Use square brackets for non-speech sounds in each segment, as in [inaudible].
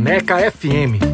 Caneca FM.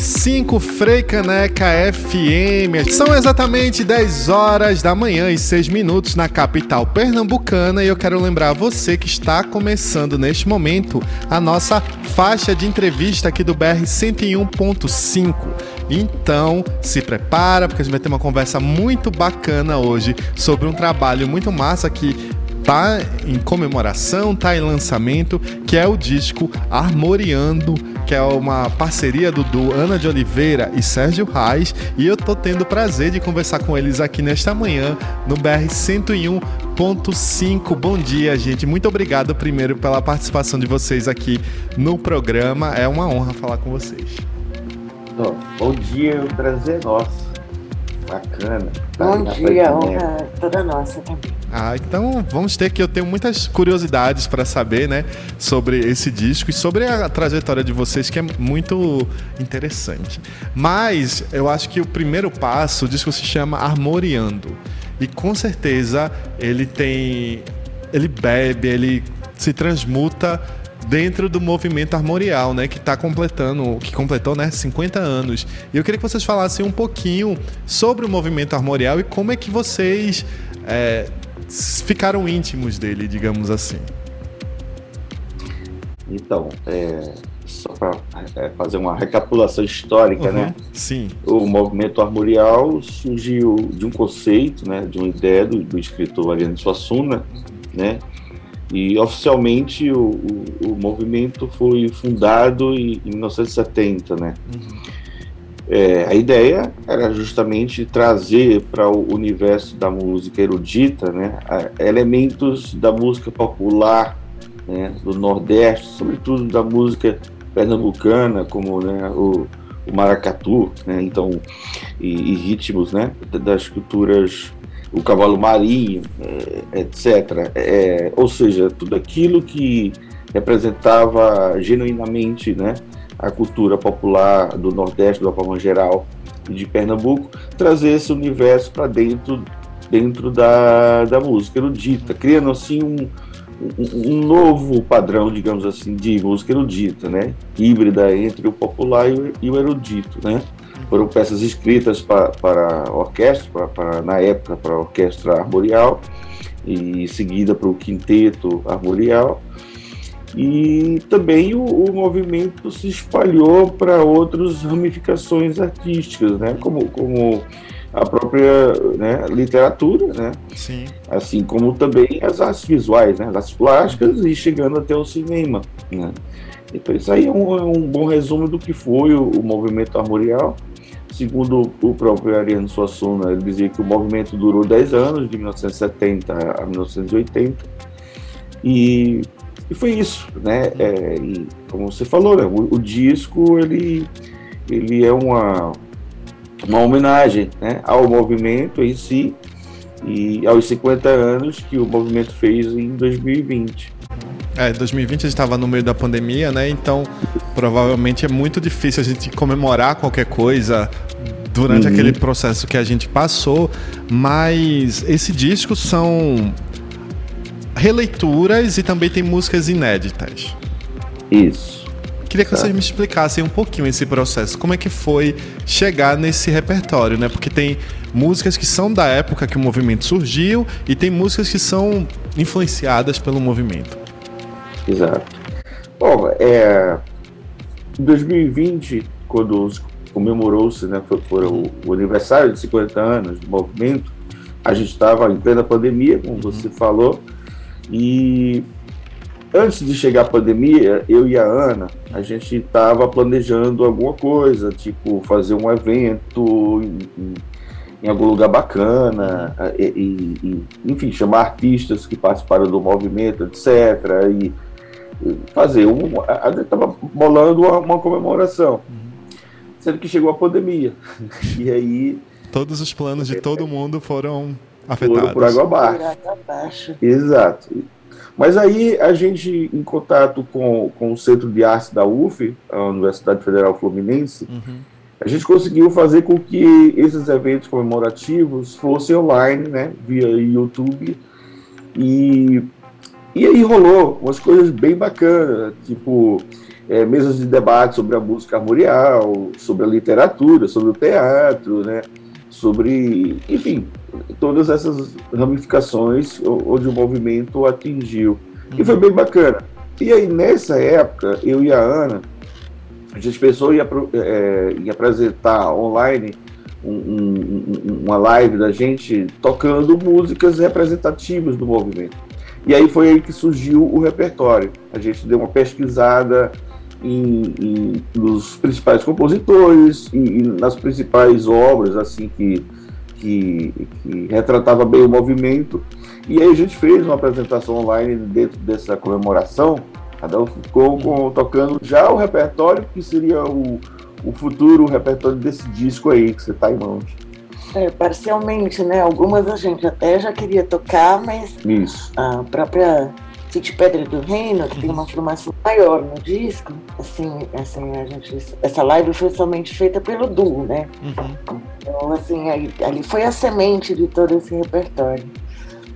Cinco Frei Caneca FM. São exatamente 10 horas da manhã e 6 minutos na capital pernambucana e eu quero lembrar você que está começando neste momento a nossa faixa de entrevista aqui do BR 101.5. Então, se prepara porque a gente vai ter uma conversa muito bacana hoje sobre um trabalho muito massa que tá em comemoração, tá em lançamento, que é o disco Armoriando, que é uma parceria do duo Ana de Oliveira e Sérgio Reis, e eu tô tendo o prazer de conversar com eles aqui nesta manhã no BR 101.5. Bom dia, gente. Muito obrigado primeiro pela participação de vocês aqui no programa. É uma honra falar com vocês. Bom dia, o prazer é nosso. Bacana. Bom dia, honra toda nossa também. Ah, então vamos ter que eu tenho muitas curiosidades para saber, né, sobre esse disco e sobre a trajetória de vocês que é muito interessante. Mas eu acho que o primeiro passo, o disco se chama Armoriando. E com certeza ele tem ele bebe, ele se transmuta dentro do movimento armorial, né, que está completando, que completou, né, 50 anos. E eu queria que vocês falassem um pouquinho sobre o movimento armorial e como é que vocês é, ficaram íntimos dele, digamos assim. Então, é, só para é, fazer uma recapitulação histórica, né? uhum, né? Sim. O movimento armorial surgiu de um conceito, né? De uma ideia do, do escritor Ariano Suassuna, né? E oficialmente o, o, o, movimento foi fundado em, em 1970, né? Uhum. É, a ideia era justamente trazer para o universo da música erudita né, elementos da música popular né, do Nordeste, sobretudo da música pernambucana, como né, o, o, maracatu, né, então, e, e, ritmos né, das culturas, o cavalo marinho, é, etc. É, ou seja, tudo aquilo que representava genuinamente né, a cultura popular do Nordeste, de uma geral, e de Pernambuco, trazer esse universo para dentro, dentro da, da música erudita, criando assim um, um, novo padrão, digamos assim, de música erudita, né? híbrida entre o popular e o, erudito. Né? Foram peças escritas para, para orquestra, para, na época para a orquestra armorial, e seguida para o quinteto armorial, e também o, o movimento se espalhou para outras ramificações artísticas, né? como, como a própria né, literatura, né? Sim. assim como também as artes visuais, né? as artes plásticas e chegando até o cinema. Né? Então isso aí é um, é um bom resumo do que foi o, o movimento armorial. Segundo o próprio Ariano Suassuna, ele dizia que o movimento durou 10 anos, de 1970 a 1980, e e foi isso, né? É, e como você falou, né? o, o, disco ele, ele é uma, uma homenagem né? ao movimento em si e aos 50 anos que o movimento fez em 2020. É, 2020 a gente estava no meio da pandemia, né? Então provavelmente é muito difícil a gente comemorar qualquer coisa durante uhum. aquele processo que a gente passou, mas esse disco são releituras e também tem músicas inéditas. Isso. Queria que tá. vocês me explicassem um pouquinho esse processo. Como é que foi chegar nesse repertório, né? Porque tem músicas que são da época que o movimento surgiu e tem músicas que são influenciadas pelo movimento. Exato. Bom, é, em 2020, quando comemorou-se, né, foi, foi o, o, aniversário de 50 anos do movimento, a gente estava em plena pandemia, como uhum. você falou, e antes de chegar a pandemia, eu e a Ana, a gente estava planejando alguma coisa, tipo fazer um evento em, em algum lugar bacana, e, e, enfim, chamar artistas que participaram do movimento, etc. E, fazer um. A gente estava bolando uma, uma comemoração. Sendo que chegou a pandemia. E aí. Todos os planos de todo mundo foram afetados. Foram por água abaixo. Exato. Mas aí a gente, em contato com, com o Centro de Arte da UF, a Universidade Federal Fluminense, uhum. a gente conseguiu fazer com que esses eventos comemorativos fossem online, né, via YouTube. E, e aí rolou umas coisas bem bacanas, tipo é, mesas de debate sobre a música armorial, sobre a literatura, sobre o teatro, né, sobre, enfim, todas essas ramificações onde o movimento atingiu. E foi bem bacana. E aí, nessa época, eu e a Ana, a gente pensou em, é, em apresentar online um, um, uma live da gente tocando músicas representativas do movimento. E aí foi aí que surgiu o repertório. A gente deu uma pesquisada em, em, nos principais compositores e, nas principais obras assim que, que, que, retratava bem o movimento. E aí a gente fez uma apresentação online dentro dessa comemoração. Cada um ficou com, tocando já o repertório que seria o, o futuro repertório desse disco aí que você está em mãos. É, parcialmente, né? Algumas a gente até já queria tocar, mas Isso. a própria City Pedra do Reino, que tem uma formação maior no disco, assim, assim, a gente, essa live foi somente feita pelo duo, né? Uhum. Então, assim, aí, ali foi a semente de todo esse repertório.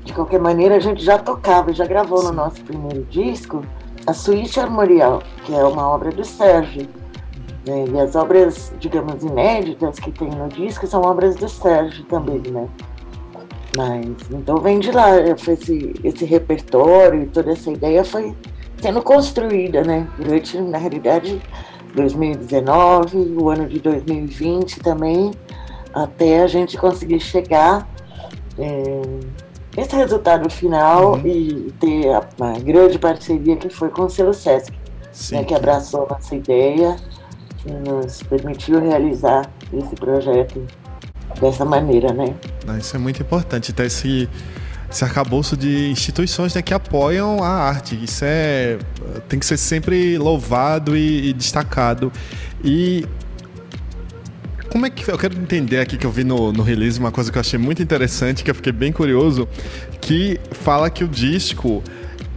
De qualquer maneira, a gente já tocava, já gravou no nosso primeiro disco a Suíte Armorial, que é uma obra do Sérgio. Né? E as obras, digamos, inéditas que tem no disco são obras do Sérgio também, né? Mas, então vem de lá, foi esse, esse repertório e toda essa ideia foi sendo construída, né? Durante, na realidade, 2019, o ano de 2020 também, até a gente conseguir chegar é, esse resultado final uhum. e ter a, a, grande parceria que foi com o Selo Sesc, né, que abraçou nossa ideia e nos permitiu realizar esse projeto dessa maneira, né? Isso é muito importante, ter esse, esse arcabouço de instituições né, que apoiam a arte. Isso é tem que ser sempre louvado e, e destacado. E como é que eu quero entender aqui que eu vi no, no release uma coisa que eu achei muito interessante, que eu fiquei bem curioso, que fala que o disco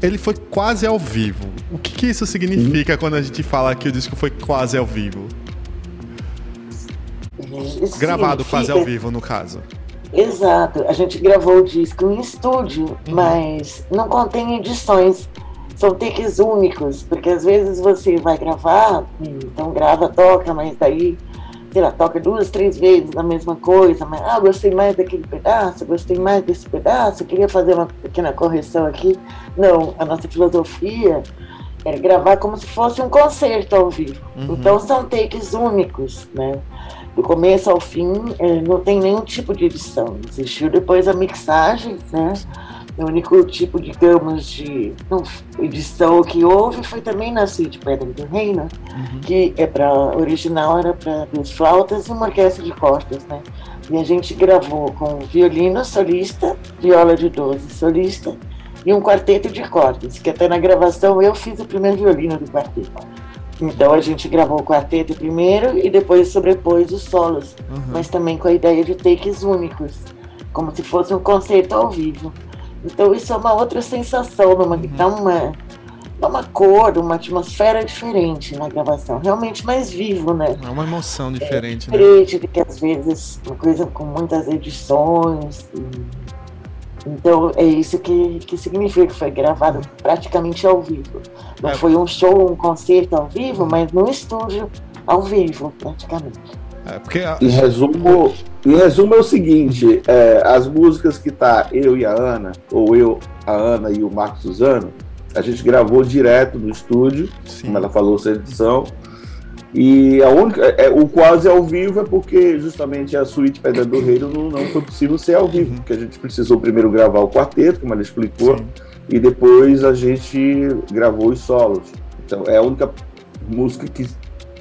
ele foi quase ao vivo. O que, que isso significa uhum. quando a gente fala que o disco foi quase ao vivo? Isso Gravado quase ao vivo, no caso. Exato. A gente gravou o disco em estúdio, uhum. mas não contém edições. São takes únicos, porque às vezes você vai gravar, então grava, toca, mas daí, sei lá, toca duas, três vezes a mesma coisa, mas ah, gostei mais daquele pedaço, gostei mais desse pedaço, queria fazer uma pequena correção aqui. Não, a nossa filosofia é gravar como se fosse um concerto ao vivo. Uhum. Então são takes únicos, né? Do começo ao fim, é, não tem nenhum tipo de edição. Existiu depois a mixagem, né? O único tipo, digamos, de não, edição que houve foi também na Cid Pedra do Reino, uhum. que é para original era para duas flautas e uma orquestra de cordas, né? E a gente gravou com violino solista, viola de 12 solista e um quarteto de cordas, que até na gravação eu fiz o primeiro violino do quarteto. Então a gente gravou o quarteto primeiro e depois sobrepôs os solos, uhum. mas também com a ideia de takes únicos, como se fosse um concerto ao vivo. Então isso é uma outra sensação, uma, uhum. dá uma, uma cor, uma atmosfera diferente na gravação, realmente mais vivo, né? É uma emoção diferente, é diferente né? do que às vezes uma coisa com muitas edições. E então é isso que, que significa, que foi gravado praticamente ao vivo. Não é. foi um show, um concerto ao vivo, mas no estúdio ao vivo, praticamente. É, porque a... em, resumo, em resumo é o seguinte, é, as músicas que tá eu e a Ana, ou eu, a Ana e o Marcos Suzano, a gente gravou direto no estúdio, Sim. como ela falou, sem edição. E a única, é, o quase ao vivo é porque justamente a suíte Pedra do Reino não, não foi possível ser ao vivo, uhum. porque a gente precisou primeiro gravar o quarteto, como ela explicou, Sim. e depois a gente gravou os solos. Então é a única música que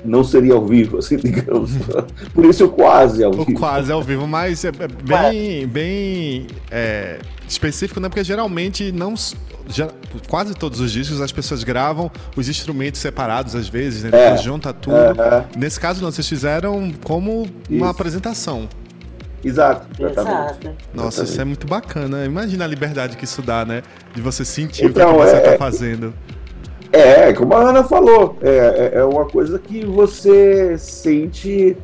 não seria ao vivo, [laughs] assim, digamos. Por isso o quase ao vivo. O quase ao vivo, mas é bem, bem é, específico, né? Porque geralmente não. Já, quase todos os discos as pessoas gravam os instrumentos separados às vezes, né? Depois é, junta tudo. É, Nesse caso, não, vocês fizeram como uma isso. apresentação. Exato, exatamente. Nossa, exatamente. isso é muito bacana. Imagina a liberdade que isso dá, né? De você sentir então, o que, você está é, fazendo. É, como a Ana falou, é, é, é uma coisa que você sente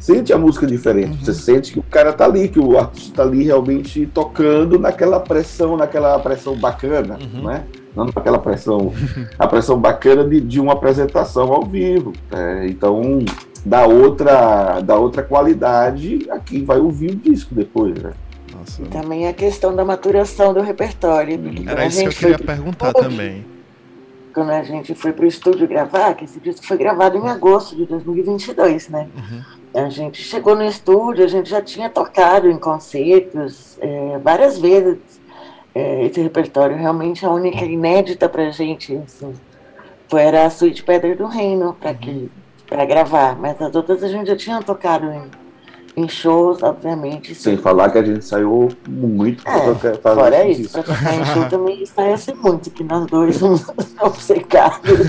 sente a música diferente. Uhum. Você sente que o cara tá ali, que o artista tá ali realmente tocando naquela pressão, naquela pressão bacana, uhum. né? Não naquela pressão, a pressão bacana de, de uma apresentação ao vivo. É, então dá outra, dá outra qualidade a quem vai ouvir o disco depois, né? Nossa. Também a questão da maturação do repertório. Era isso que eu queria perguntar também quando a gente foi para o estúdio gravar, que esse disco foi gravado em agosto de 2022, né? Uhum. A gente chegou no estúdio, a gente já tinha tocado em concertos é, várias vezes. É, esse repertório realmente é a única inédita para a gente, assim, foi era a Suíte Pedra do Reino para uhum. para gravar, mas as outras a gente já tinha tocado em em shows, obviamente. Sem sim. falar que a gente saiu muito é, tocar, Fora isso, isso, pra tocar em show também saia-se muito, que nós dois [laughs] somos obcecados.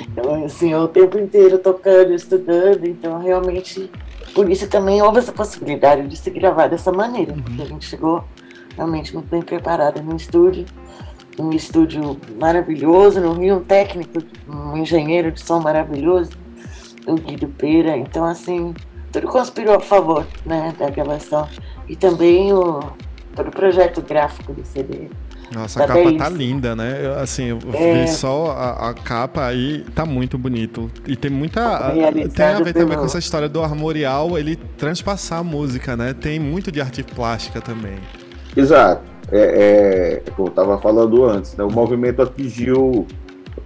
então, assim, o tempo inteiro tocando, estudando, então realmente, por isso também houve essa possibilidade de se gravar dessa maneira, uhum. porque a gente chegou realmente muito bem preparada no estúdio. Um estúdio maravilhoso no Rio, um técnico, um engenheiro de som maravilhoso, o Guido Peira. Então, assim, tudo conspirou a favor né, da gravação. E também o, todo o projeto gráfico do CD. Nossa, a capa tá linda, né? Eu, assim, eu é... vi só a, a, capa aí, tá muito bonito. E tem muita. Tem a ver também com essa história do armorial, ele transpassar a música, né? Tem muito de arte plástica também. Exato. É, é como eu estava falando antes, né? O movimento atingiu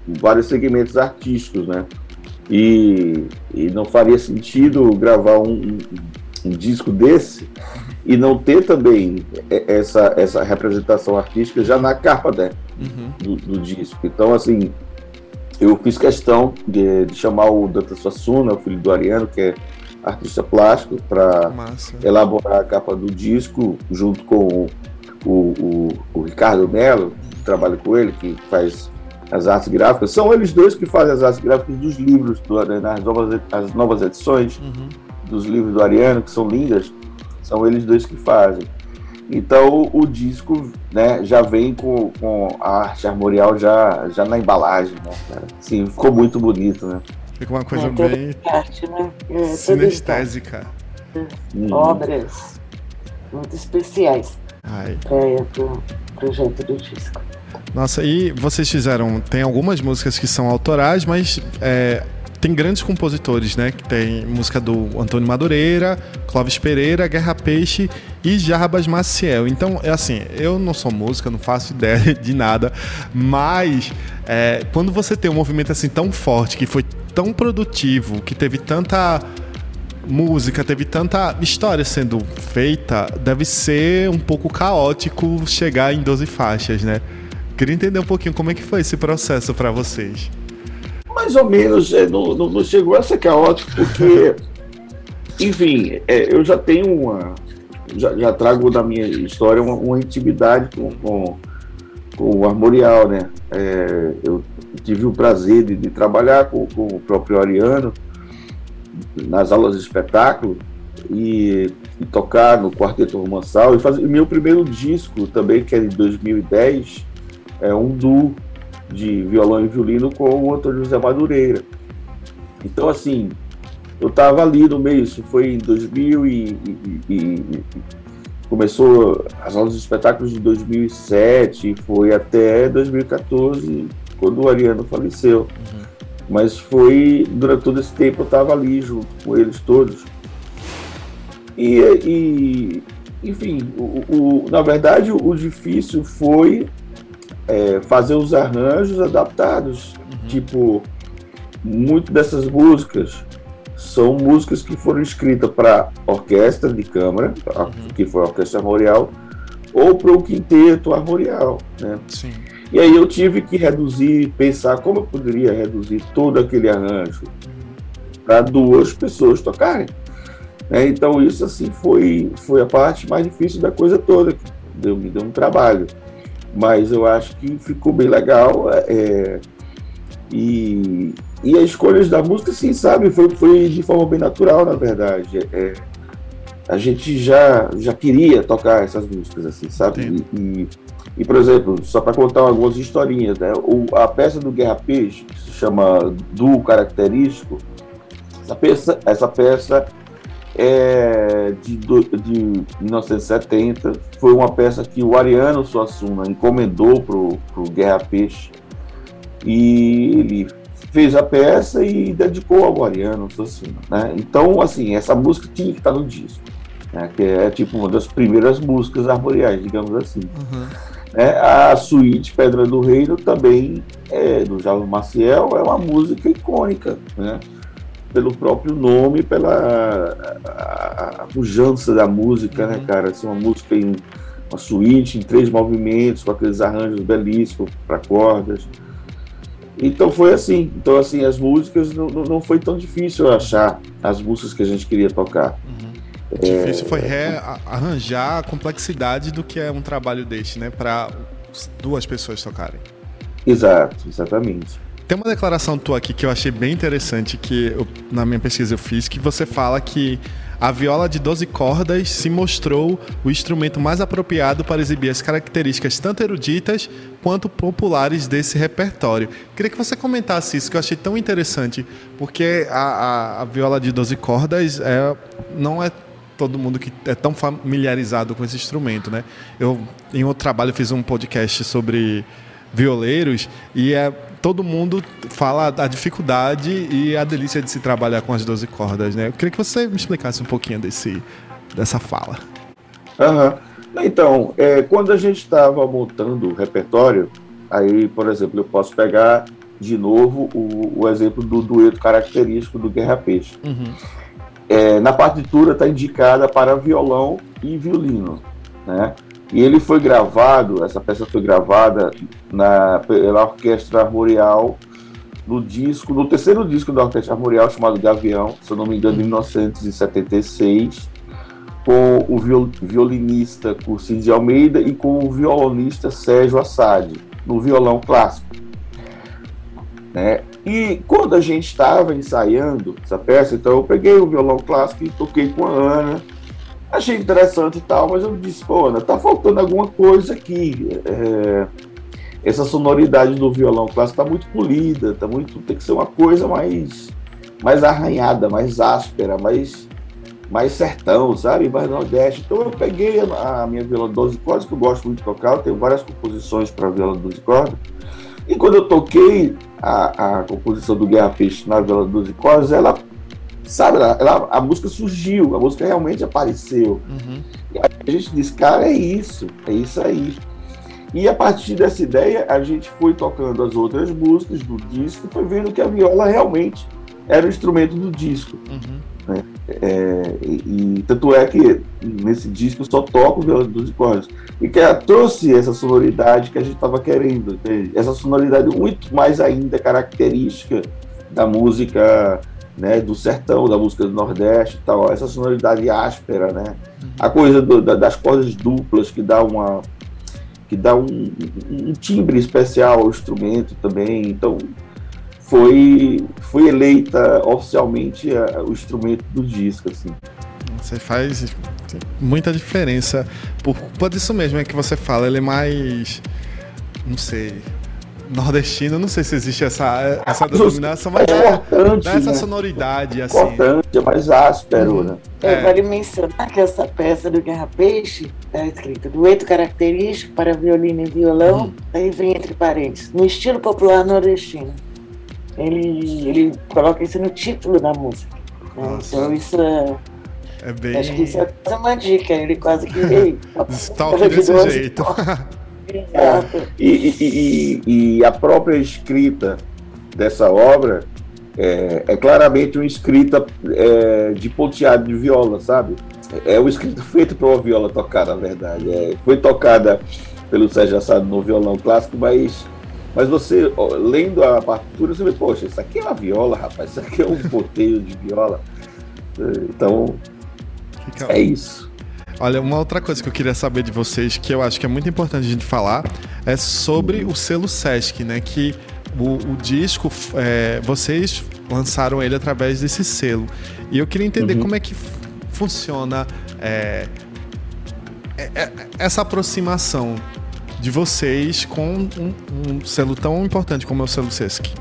vários segmentos artísticos, né? E, e não faria sentido gravar um, um, um, disco desse e não ter também essa, essa representação artística já na capa né, uhum. do, do, disco. Então, assim, eu fiz questão de, de chamar o Danta Suassuna, o filho do Ariano, que é artista plástico, para elaborar a capa do disco, junto com o, o, o Ricardo Melo, que trabalha com ele, que faz as artes gráficas, são eles dois que fazem as artes gráficas dos livros, do, né, nas novas, as novas edições uhum. dos livros do Ariano, que são lindas, são eles dois que fazem. Então o, disco né, já vem com, com a arte armorial já, já na embalagem, né? Sim, ficou muito bonito, né? Fica uma coisa é, bem arte, né? é, sinestésica. Hum. Obras muito especiais para o projeto do disco. Nossa, e vocês fizeram. Tem algumas músicas que são autorais, mas é, tem grandes compositores, né? Que tem música do Antônio Madureira, Clóvis Pereira, Guerra Peixe e Jarbas Maciel. Então, é assim, eu não sou música, não faço ideia [laughs] de nada, mas é, quando você tem um movimento assim tão forte, que foi tão produtivo, que teve tanta música, teve tanta história sendo feita, deve ser um pouco caótico chegar em 12 faixas, né? Queria entender um pouquinho como é que foi esse processo para vocês. Mais ou menos, é, não, não, não, chegou a ser caótico, porque, [laughs] enfim, é, eu já tenho uma. Já, já, trago da minha história uma, uma intimidade com, com, com, o Armorial, né? É, eu tive o prazer de, de trabalhar com, com, o próprio Ariano nas aulas de espetáculo e, e tocar no Quarteto Romançal e fazer meu primeiro disco também, que é de 2010 é um duo de violão e violino com o Antônio José Madureira. Então, assim, eu estava ali no meio, isso foi em 2000 e, e, e, começou as aulas de espetáculos de 2007 e foi até 2014, quando o Ariano faleceu. Uhum. Mas foi, durante todo esse tempo, eu estava ali junto com eles todos. E, e enfim, o, o, na verdade, o difícil foi é, fazer os arranjos adaptados. Uhum. Tipo, muito dessas músicas são músicas que foram escritas para orquestra de câmara, uhum. que foi a orquestra armorial, ou para o quinteto armorial, né? Sim. E aí eu tive que reduzir, pensar como eu poderia reduzir todo aquele arranjo para duas pessoas tocarem. É, então isso assim foi, foi a parte mais difícil da coisa toda, deu, me deu um trabalho. Mas eu acho que ficou bem legal. É, e, e as escolhas da música, sim, sabe, foi, foi de forma bem natural, na verdade. É, a gente já, já queria tocar essas músicas, assim, sabe? E, e, e, por exemplo, só para contar algumas historinhas, né? O, a peça do Guerra Peixe, que se chama Duo Característico, essa peça, essa peça é de, de 1970, foi uma peça que o Ariano Suassuna encomendou para o Guerra Peixe, e ele fez a peça e dedicou ao Ariano Suassuna, né? Então, assim, essa música tinha que estar no disco né, que é tipo uma das primeiras músicas armoriais, digamos assim. Uhum. É, a suíte Pedra do Reino também é do Javo Maciel, é uma música icônica, né? Pelo próprio nome, pela a, a pujança da música, né, uhum. né, cara? Assim, uma música em uma suíte em três movimentos, com aqueles arranjos belíssimos para cordas. Então foi assim. Então, assim, as músicas não, não foi tão difícil achar as músicas que a gente queria tocar. Uhum. Difícil foi rearranjar a complexidade do que é um trabalho deste, né? Para duas pessoas tocarem. Exato, exatamente. Tem uma declaração tua aqui que eu achei bem interessante, que eu, na minha pesquisa eu fiz, que você fala que a viola de 12 cordas se mostrou o instrumento mais apropriado para exibir as características tanto eruditas quanto populares desse repertório. Queria que você comentasse isso, que eu achei tão interessante, porque a, a, a viola de 12 cordas é, não é todo mundo que é tão familiarizado com esse instrumento, né? Eu em outro trabalho fiz um podcast sobre violeiros e é todo mundo fala a dificuldade e a delícia de se trabalhar com as 12 cordas, né? Eu queria que você me explicasse um pouquinho desse dessa fala. Uhum. Então, é, quando a gente estava montando o repertório, aí, por exemplo, eu posso pegar de novo o, o exemplo do dueto característico do Guerra Peixe. Uhum é, na partitura está indicada para violão e violino, né? E ele foi gravado, essa peça foi gravada na, pela Orquestra Armorial no disco, no terceiro disco da Orquestra Armorial, chamado Gavião, se eu não me engano, em 1976, com o viol, violinista Cursinho de Almeida e com o violonista Sérgio Assad, no violão clássico. Né? E quando a gente estava ensaiando essa peça, então eu peguei o violão clássico e toquei com a Ana. Achei interessante e tal, mas eu disse, pô, Ana, tá faltando alguma coisa aqui. É, essa sonoridade do violão clássico tá muito polida, tá muito, tem que ser uma coisa mais, mais arranhada, mais áspera, mais, mais sertão, sabe? Mais nordeste. Então eu peguei a, a minha viola 12 cordas, que eu gosto muito de tocar, eu tenho várias composições para viola 12 cordas. E quando eu toquei a, a composição do Guerra Peixe na Vela 12 Cordas, ela, sabe, ela, ela, a música surgiu, a música realmente apareceu. Uhum. E a gente disse, cara, é isso, é isso aí. E a partir dessa ideia, a gente foi tocando as outras músicas do disco e foi vendo que a viola realmente era o instrumento do disco. Uhum. Né? É, e, e, tanto é que nesse disco eu só toco viola de 12 cordas. E que ela trouxe essa sonoridade que a gente estava querendo. Né? Essa sonoridade muito mais ainda característica da música né, do sertão, da música do Nordeste e tal. Essa sonoridade áspera, né? A coisa do, da, das cordas duplas que dá uma que dá um, um timbre especial ao instrumento também. Então, foi, foi eleita oficialmente a, o instrumento do disco, assim. Você faz muita diferença por culpa disso mesmo, é que você fala, ele é mais, não sei, nordestino, não sei se existe essa, essa denominação, mas é, dá essa né? sonoridade, assim. Importante, é mais áspero, né? É, vale mencionar que essa peça do Guerra Peixe está escrita dueto característico para violino e violão, hum. aí vem entre parênteses, no estilo popular nordestino ele, ele coloca isso no título da música. Né? Então isso é. É bem... Acho que isso é uma dica, ele quase que. Stalk [laughs] desse jeito. [laughs] Exato. E, e, e, e, a própria escrita dessa obra é, é claramente uma escrita é, de ponteado de viola, sabe? É uma escrita feita para uma viola tocar, na verdade. É, foi tocada pelo Sérgio Assado no violão clássico, mas, mas você, ó, lendo a partitura, você vê, poxa, isso aqui é uma viola, rapaz, isso aqui é um [laughs] poteio de viola. Então, é isso. Olha, uma outra coisa que eu queria saber de vocês, que eu acho que é muito importante a gente falar, é sobre o selo Sesc, né? Que o, o disco, é, vocês lançaram ele através desse selo. E eu queria entender uhum. como é que funciona é, é, é, essa aproximação de vocês com um, um, selo tão importante como é o selo Sesc.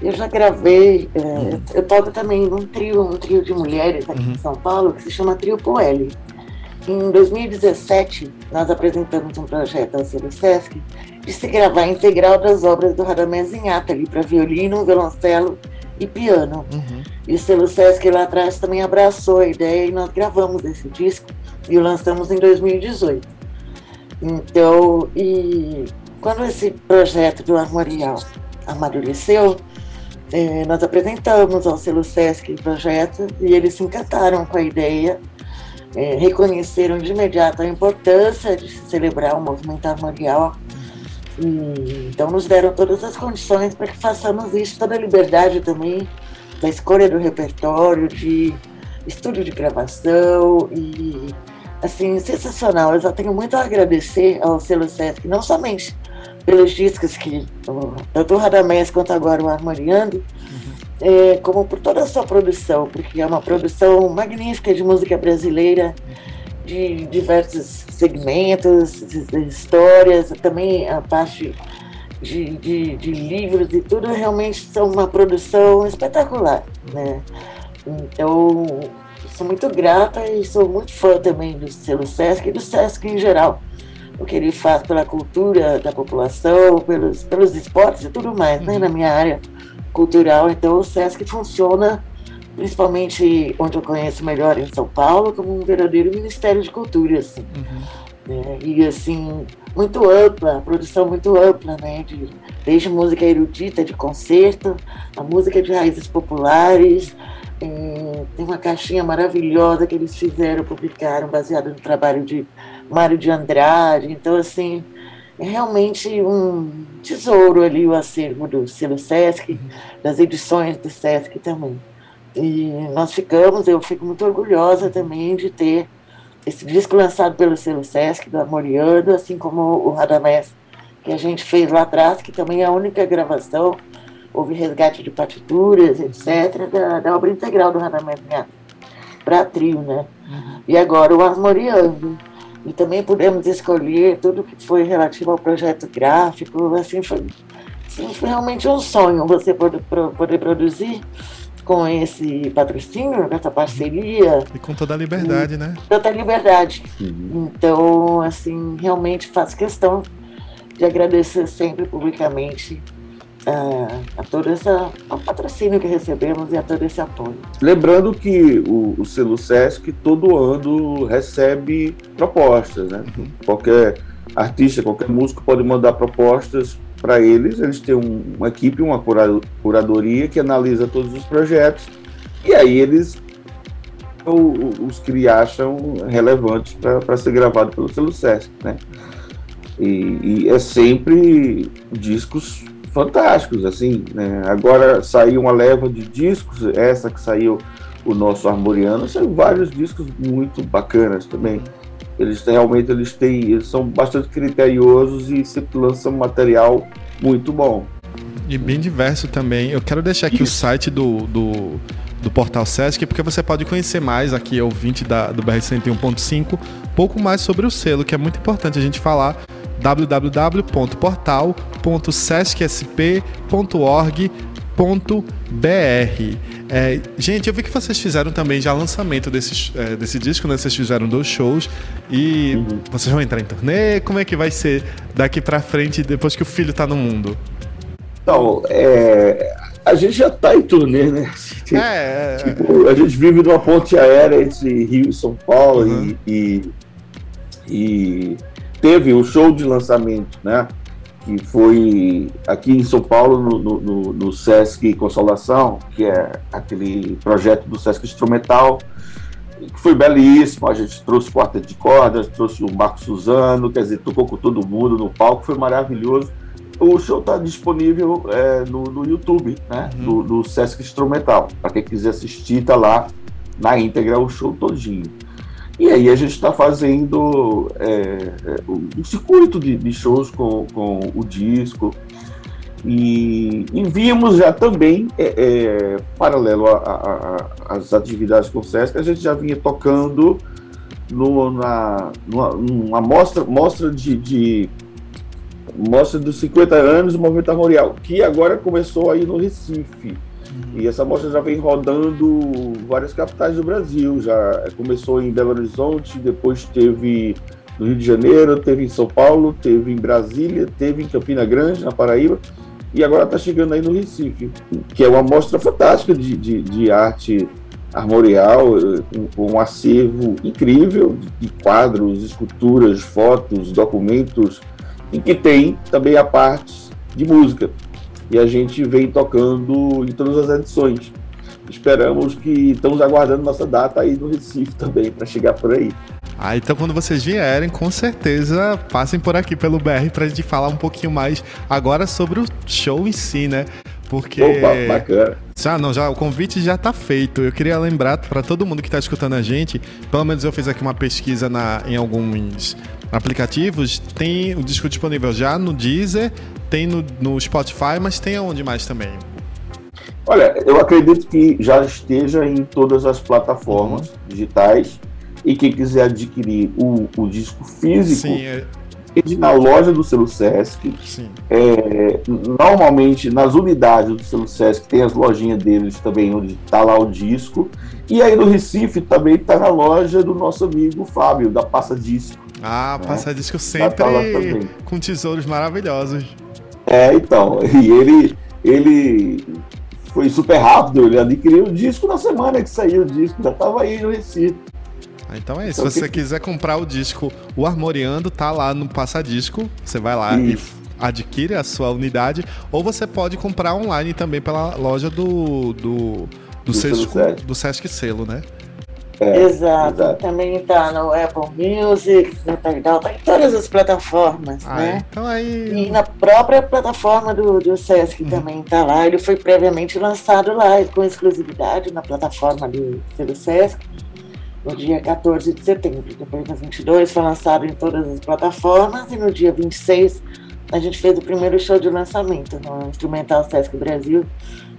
Eu já gravei, é, uhum. eu toco também num trio, um trio de mulheres aqui uhum. em São Paulo que se chama Trio Poeli. Em 2017, nós apresentamos um projeto ao Sesc de se gravar integral das obras do Radamés Inhata ali para violino, violoncelo e piano. Uhum. E o Selo Sesc lá atrás também abraçou a ideia e nós gravamos esse disco e o lançamos em 2018. Então, e quando esse projeto do Armorial amadureceu, é, nós apresentamos ao Selo Sesc o projeto e eles se encantaram com a ideia é, reconheceram de imediato a importância de se celebrar o movimento armorial e, então nos deram todas as condições para que façamos isso, toda a liberdade também da escolha do repertório, de estúdio de gravação. E assim, sensacional. Eu já tenho muito a agradecer ao Selo Sesc, não somente pelos discos que tanto o Radamés quanto agora o Armoriando é, como por toda a sua produção, porque é uma produção magnífica de música brasileira, de diversos segmentos, histórias, também a parte de, de, de, livros e tudo, realmente são uma produção espetacular, né? Então, sou muito grata e sou muito fã também do selo Sesc e do Sesc em geral, o que ele faz pela cultura da população, pelos, pelos esportes e tudo mais, né, na minha área cultural. Então, o SESC funciona, principalmente onde eu conheço melhor, em São Paulo, como um verdadeiro Ministério de Cultura. Assim. Uhum. Né? E, assim, muito ampla, produção muito ampla, né? De, desde música erudita, de concerto, a música de raízes populares. É, tem uma caixinha maravilhosa que eles fizeram, publicaram, baseada no trabalho de Mário de Andrade. Então, assim, é realmente um tesouro ali o acervo do selo Sesc, uhum. das edições do Sesc também. E nós ficamos, eu fico muito orgulhosa também de ter esse disco lançado pelo selo Sesc, do Amoriano, assim como o Radamés, que a gente fez lá atrás, que também é a única gravação, houve resgate de partituras, etc., da, da obra integral do Radamés para trio, né? Uhum. E agora o Armoriano e também pudemos escolher tudo que foi relativo ao projeto gráfico. Assim, foi, assim, foi realmente um sonho você poder, poder produzir com esse patrocínio, com essa parceria. E com toda a liberdade, e, né? Toda a liberdade. Uhum. Então, assim, realmente faço questão de agradecer sempre publicamente a, a todo esse ao patrocínio que recebemos e a todo esse apoio. Lembrando que o, o selo Sesc todo ano recebe propostas, né? Uhum. Qualquer artista, qualquer músico pode mandar propostas para eles. Eles têm um, uma equipe, uma curadoria que analisa todos os projetos e aí eles os que acham relevantes para ser gravado pelo selo Sesc, né? E, e, é sempre discos fantásticos, assim, né? Agora saiu uma leva de discos, essa que saiu o nosso Armoriano, saiu vários discos muito bacanas também. Eles realmente eles têm, eles são bastante criteriosos e sempre lançam material muito bom. E bem diverso também. Eu quero deixar aqui Isso. o site do, do, do portal Sesc, porque você pode conhecer mais aqui, ouvinte da, do BR-101.5, pouco mais sobre o selo, que é muito importante a gente falar www.portal.sescsp.org.br. É, gente, eu vi que vocês fizeram também já lançamento desse, é, desse disco, né? Vocês fizeram dois shows e uhum. vocês vão entrar em turnê. Como é que vai ser daqui para frente depois que o filho tá no mundo? Então, é, a gente já tá em turnê, né? É, [laughs] é, tipo, a gente vive numa ponte aérea entre Rio e São Paulo uhum. e, e, e teve o show de lançamento, né? Que foi aqui em São Paulo, no, no, no Sesc Consolação, que é aquele projeto do Sesc Instrumental. foi belíssimo. A gente trouxe quarteto de cordas, trouxe o Marco Suzano, quer dizer, tocou com todo mundo no palco, foi maravilhoso. O show está disponível é, no, no, YouTube, né? Uhum. Do, do Sesc Instrumental. Para quem quiser assistir, tá lá na íntegra o show todinho. E aí a gente está fazendo é, é, um circuito de, de, shows com, com o disco. E, e vimos já também, é, é paralelo às atividades com o Sesc, a gente já vinha tocando no, na, numa, numa mostra, mostra de, de mostra dos 50 anos do movimento armorial, que agora começou aí no Recife. E essa mostra já vem rodando várias capitais do Brasil. Já começou em Belo Horizonte, depois teve no Rio de Janeiro, teve em São Paulo, teve em Brasília, teve em Campina Grande, na Paraíba, e agora está chegando aí no Recife, que é uma mostra fantástica de, de, de arte armorial, com um acervo incrível de quadros, esculturas, fotos, documentos, e que tem também a parte de música e a gente vem tocando em todas as edições. Esperamos que estamos aguardando nossa data aí no Recife também para chegar por aí. Ah, então quando vocês vierem, com certeza passem por aqui pelo BR para a gente falar um pouquinho mais agora sobre o show em si, né? Porque. Opa, bacana. Já, não, já, o convite já está feito. Eu queria lembrar para todo mundo que está escutando a gente, pelo menos eu fiz aqui uma pesquisa na, em alguns aplicativos, tem o disco disponível já no Deezer, tem no, no Spotify, mas tem aonde mais também? Olha, eu acredito que já esteja em todas as plataformas uhum. digitais e quem quiser adquirir o, o disco físico Sim, é... na loja do Selo Sesc. É, normalmente nas unidades do Selo Sesc tem as lojinhas deles também onde está lá o disco. E aí no Recife também está na loja do nosso amigo Fábio, da Passa Disco. Ah, né? Passa Disco sempre com tesouros maravilhosos. É, então, [laughs] e ele, ele foi super rápido, ele adquiriu o disco na semana que saiu o disco, já estava aí no Recife. Ah, então é isso. Então, Se você que... quiser comprar o disco, o Armoriando tá lá no Passadisco. Você vai lá isso. e adquire a sua unidade. Ou você pode comprar online também pela loja do, do, do, do, Sesc, do Sesc Selo, né? É, exato. exato. Também está no Apple Music, no Tidal, tá em todas as plataformas, ah, né? Então aí... E na própria plataforma do, do Sesc uhum. também está lá. Ele foi previamente lançado lá, com exclusividade na plataforma do, do Sesc, no dia 14 de setembro. Depois, no 22, foi lançado em todas as plataformas e no dia 26 a gente fez o primeiro show de lançamento no Instrumental Sesc Brasil,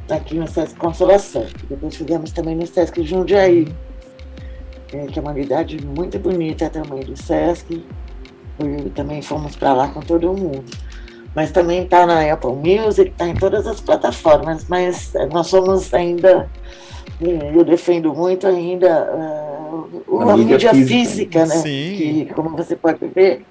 aqui no Sesc Consolação. Depois fizemos também no Sesc Jundiaí é, que é uma unidade muito bonita também do Sesc. E também fomos para lá com todo mundo. Mas também está na Apple Music, está em todas as plataformas, mas é, nós somos ainda, eu defendo muito ainda uh, uma mídia, física, física né? Sim. Que, como você pode ver,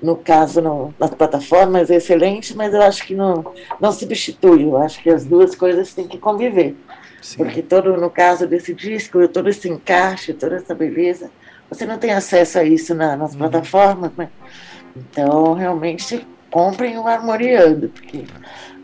no caso no, nas plataformas é excelente, mas eu acho que não, não substitui. Eu acho que as duas coisas têm que conviver. Sim. Porque todo, no caso desse disco, todo esse encaixe, toda essa beleza, você não tem acesso a isso na, nas uhum. plataformas, né? Então, realmente, comprem o Armoriando, porque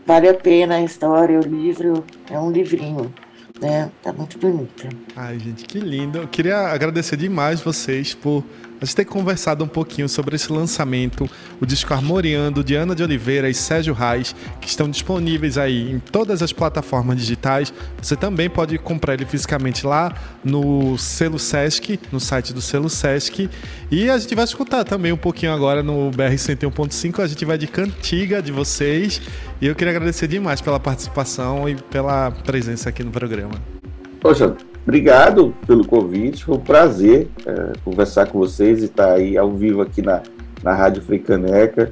vale a pena a história, o livro, é um livrinho. Né? Tá muito bonito. Ai, gente, que lindo. Eu queria agradecer demais vocês por a gente tem conversado um pouquinho sobre esse lançamento, o disco Armoriando de Ana de Oliveira e Sérgio Reis, que estão disponíveis aí em todas as plataformas digitais. Você também pode comprar ele fisicamente lá no selo Sesc, no site do selo Sesc. E a gente vai escutar também um pouquinho agora no BR 101.5. A gente vai de cantiga de vocês. E eu queria agradecer demais pela participação e pela presença aqui no programa. Poxa, Obrigado pelo convite, foi um prazer é, conversar com vocês e estar aí ao vivo aqui na, na Rádio Fricaneca.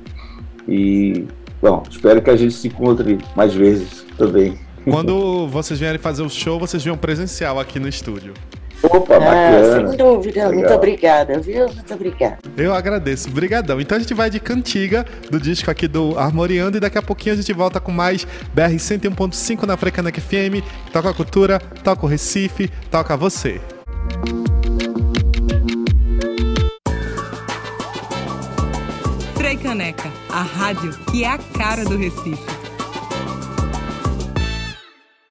E, bom, espero que a gente se encontre mais vezes também. Quando vocês vierem fazer o show, vocês venham presencial aqui no estúdio. Opa, ah, bacana. Sem dúvida, Legal. muito obrigada, viu? Muito obrigada. Eu agradeço, brigadão. Então a gente vai de cantiga do disco aqui do Armoriando e daqui a pouquinho a gente volta com mais BR 101.5 na Frecanec FM. Toca a cultura, toca o Recife, toca você. Freicaneca, a rádio que é a cara do Recife.